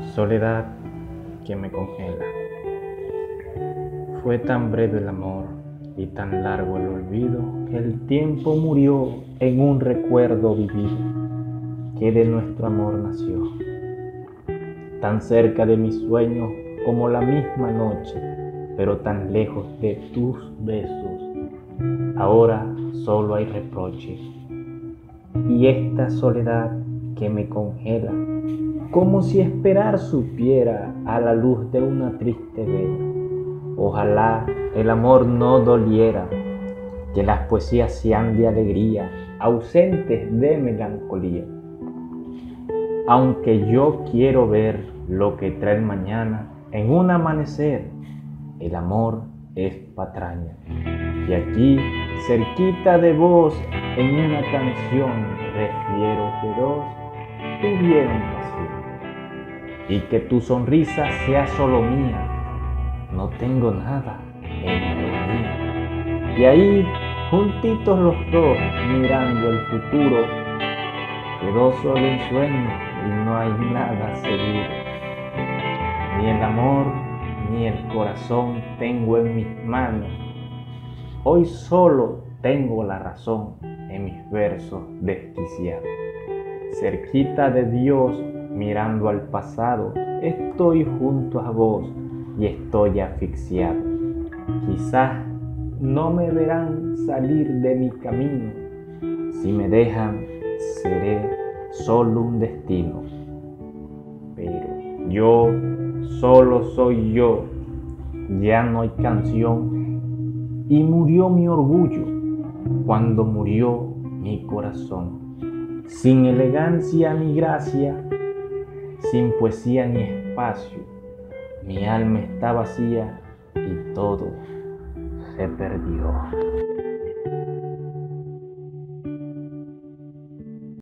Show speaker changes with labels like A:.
A: Soledad que me congela. Fue tan breve el amor y tan largo el olvido que el tiempo murió en un recuerdo vivido que de nuestro amor nació. Tan cerca de mis sueños como la misma noche, pero tan lejos de tus besos. Ahora solo hay reproche y esta soledad que me congela como si esperar supiera a la luz de una triste vela. Ojalá el amor no doliera, que las poesías sean de alegría, ausentes de melancolía. Aunque yo quiero ver lo que trae mañana en un amanecer, el amor es patraña. Y aquí, cerquita de vos, en una canción, refiero que y que tu sonrisa sea solo mía. No tengo nada en Y ahí, juntitos los dos, mirando el futuro, quedó solo en sueño y no hay nada seguro. Ni el amor ni el corazón tengo en mis manos. Hoy solo tengo la razón en mis versos desquiciados. Cerquita de Dios mirando al pasado, estoy junto a vos y estoy asfixiado. Quizás no me verán salir de mi camino. Si me dejan, seré solo un destino. Pero yo solo soy yo. Ya no hay canción. Y murió mi orgullo cuando murió mi corazón. Sin elegancia ni gracia, sin poesía ni espacio. Mi alma está vacía y todo se perdió.